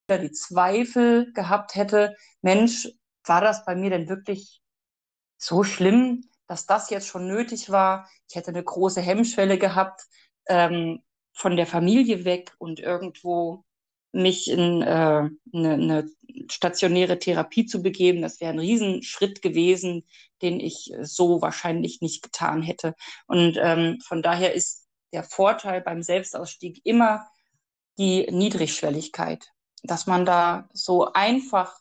die Zweifel gehabt hätte, Mensch, war das bei mir denn wirklich so schlimm, dass das jetzt schon nötig war? Ich hätte eine große Hemmschwelle gehabt, ähm, von der Familie weg und irgendwo mich in äh, eine, eine stationäre Therapie zu begeben. Das wäre ein Riesenschritt gewesen, den ich so wahrscheinlich nicht getan hätte. Und ähm, von daher ist der Vorteil beim Selbstausstieg immer die Niedrigschwelligkeit, dass man da so einfach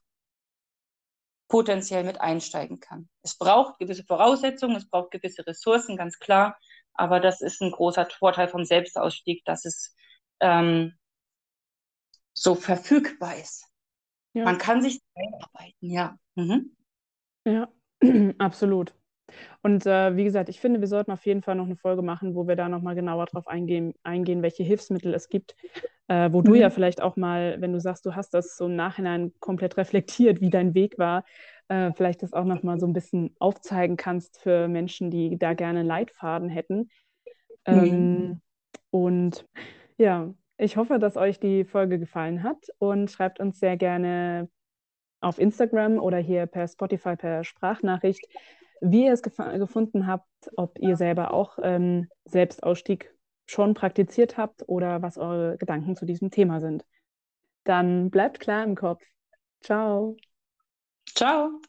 potenziell mit einsteigen kann. Es braucht gewisse Voraussetzungen, es braucht gewisse Ressourcen, ganz klar, aber das ist ein großer Vorteil vom Selbstausstieg, dass es ähm, so verfügbar ist. Ja. Man kann sich einarbeiten, ja. Mhm. Ja, absolut. Und äh, wie gesagt, ich finde, wir sollten auf jeden Fall noch eine Folge machen, wo wir da nochmal genauer drauf eingehen, eingehen, welche Hilfsmittel es gibt. Äh, wo mhm. du ja vielleicht auch mal, wenn du sagst, du hast das so im Nachhinein komplett reflektiert, wie dein Weg war, äh, vielleicht das auch nochmal so ein bisschen aufzeigen kannst für Menschen, die da gerne Leitfaden hätten. Mhm. Ähm, und ja, ich hoffe, dass euch die Folge gefallen hat und schreibt uns sehr gerne auf Instagram oder hier per Spotify per Sprachnachricht, wie ihr es gef gefunden habt, ob ihr selber auch ähm, Selbstausstieg schon praktiziert habt oder was eure Gedanken zu diesem Thema sind. Dann bleibt klar im Kopf. Ciao. Ciao.